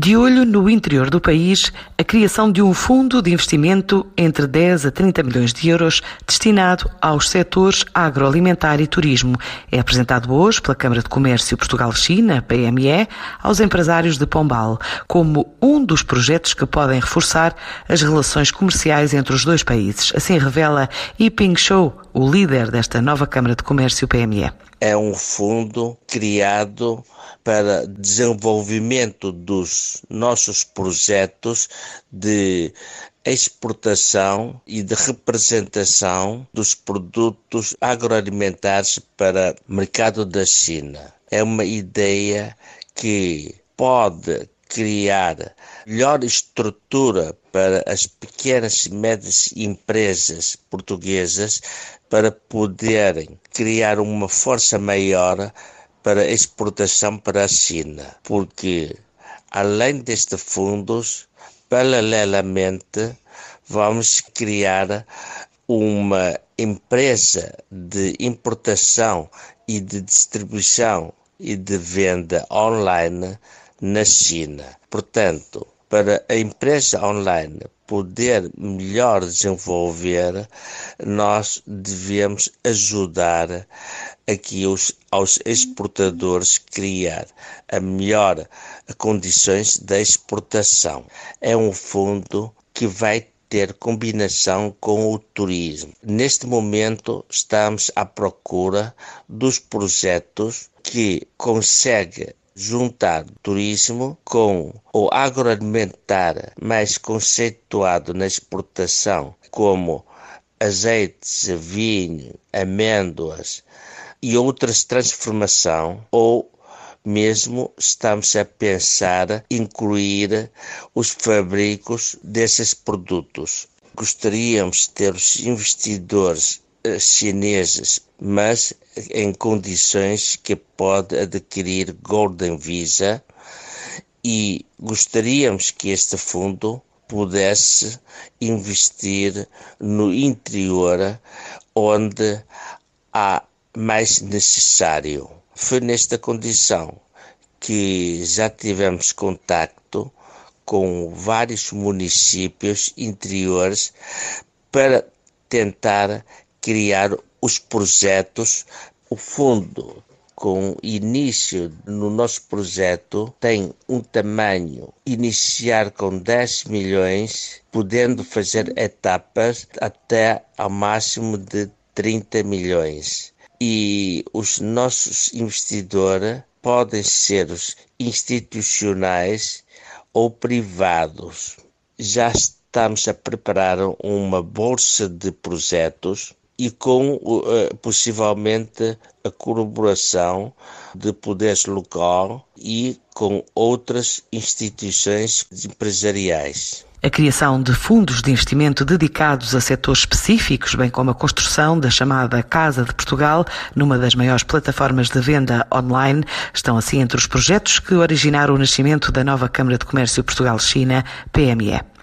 De olho no interior do país, a criação de um fundo de investimento entre 10 a 30 milhões de euros destinado aos setores agroalimentar e turismo é apresentado hoje pela Câmara de Comércio Portugal-China, PME, aos empresários de Pombal, como um dos projetos que podem reforçar as relações comerciais entre os dois países. Assim revela Yiping Shou, o líder desta nova Câmara de Comércio PME. É um fundo criado para desenvolvimento dos nossos projetos de exportação e de representação dos produtos agroalimentares para o mercado da China. É uma ideia que pode criar melhor estrutura para as pequenas e médias empresas portuguesas para poderem criar uma força maior para exportação para a China, porque além destes fundos, paralelamente, vamos criar uma empresa de importação e de distribuição e de venda online na China. Portanto, para a empresa online poder melhor desenvolver, nós devemos ajudar aqui os, aos exportadores criar a melhor condições de exportação. É um fundo que vai ter combinação com o turismo. Neste momento estamos à procura dos projetos que conseguem juntar turismo com o agroalimentar mais conceituado na exportação, como azeites, vinho, amêndoas e outras transformação ou mesmo estamos a pensar incluir os fabricos desses produtos. Gostaríamos de ter os investidores chineses, mas em condições que pode adquirir Golden Visa e gostaríamos que este fundo pudesse investir no interior onde há mais necessário. Foi nesta condição que já tivemos contacto com vários municípios interiores para tentar criar os projetos. O fundo, com início no nosso projeto, tem um tamanho iniciar com 10 milhões, podendo fazer etapas até ao máximo de 30 milhões. E os nossos investidores podem ser os institucionais ou privados. Já estamos a preparar uma bolsa de projetos e com uh, possivelmente a colaboração de poderes local e com outras instituições empresariais. A criação de fundos de investimento dedicados a setores específicos, bem como a construção da chamada Casa de Portugal, numa das maiores plataformas de venda online, estão assim entre os projetos que originaram o nascimento da nova Câmara de Comércio Portugal-China, PME.